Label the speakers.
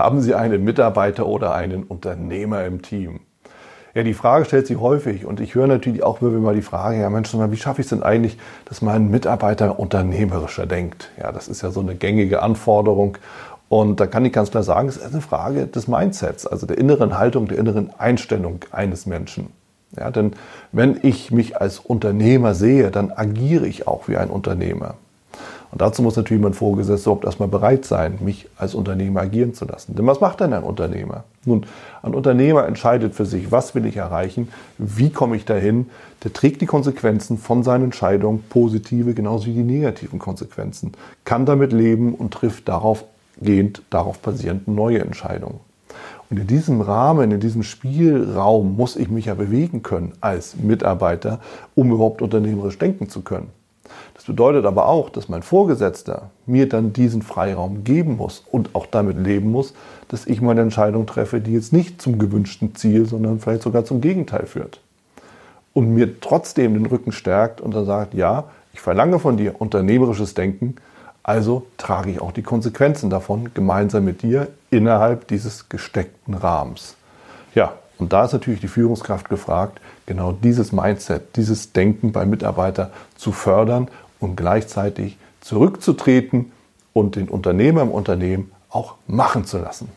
Speaker 1: Haben Sie einen Mitarbeiter oder einen Unternehmer im Team? Ja, die Frage stellt sich häufig und ich höre natürlich auch immer die Frage, ja Mensch, wie schaffe ich es denn eigentlich, dass mein Mitarbeiter unternehmerischer denkt? Ja, das ist ja so eine gängige Anforderung und da kann ich ganz klar sagen, es ist eine Frage des Mindsets, also der inneren Haltung, der inneren Einstellung eines Menschen. Ja, denn wenn ich mich als Unternehmer sehe, dann agiere ich auch wie ein Unternehmer. Und dazu muss natürlich mein Vorgesetzter überhaupt erstmal bereit sein, mich als Unternehmer agieren zu lassen. Denn was macht denn ein Unternehmer? Nun, ein Unternehmer entscheidet für sich, was will ich erreichen, wie komme ich dahin. Der trägt die Konsequenzen von seinen Entscheidungen, positive genauso wie die negativen Konsequenzen, kann damit leben und trifft darauf gehend, darauf basierend neue Entscheidungen. Und in diesem Rahmen, in diesem Spielraum muss ich mich ja bewegen können als Mitarbeiter, um überhaupt unternehmerisch denken zu können. Das bedeutet aber auch, dass mein Vorgesetzter mir dann diesen Freiraum geben muss und auch damit leben muss, dass ich meine Entscheidung treffe, die jetzt nicht zum gewünschten Ziel, sondern vielleicht sogar zum Gegenteil führt. Und mir trotzdem den Rücken stärkt und dann sagt, ja, ich verlange von dir unternehmerisches Denken, also trage ich auch die Konsequenzen davon gemeinsam mit dir innerhalb dieses gesteckten Rahmens. Ja, und da ist natürlich die Führungskraft gefragt, genau dieses Mindset, dieses Denken beim Mitarbeiter zu fördern und gleichzeitig zurückzutreten und den Unternehmer im Unternehmen auch machen zu lassen.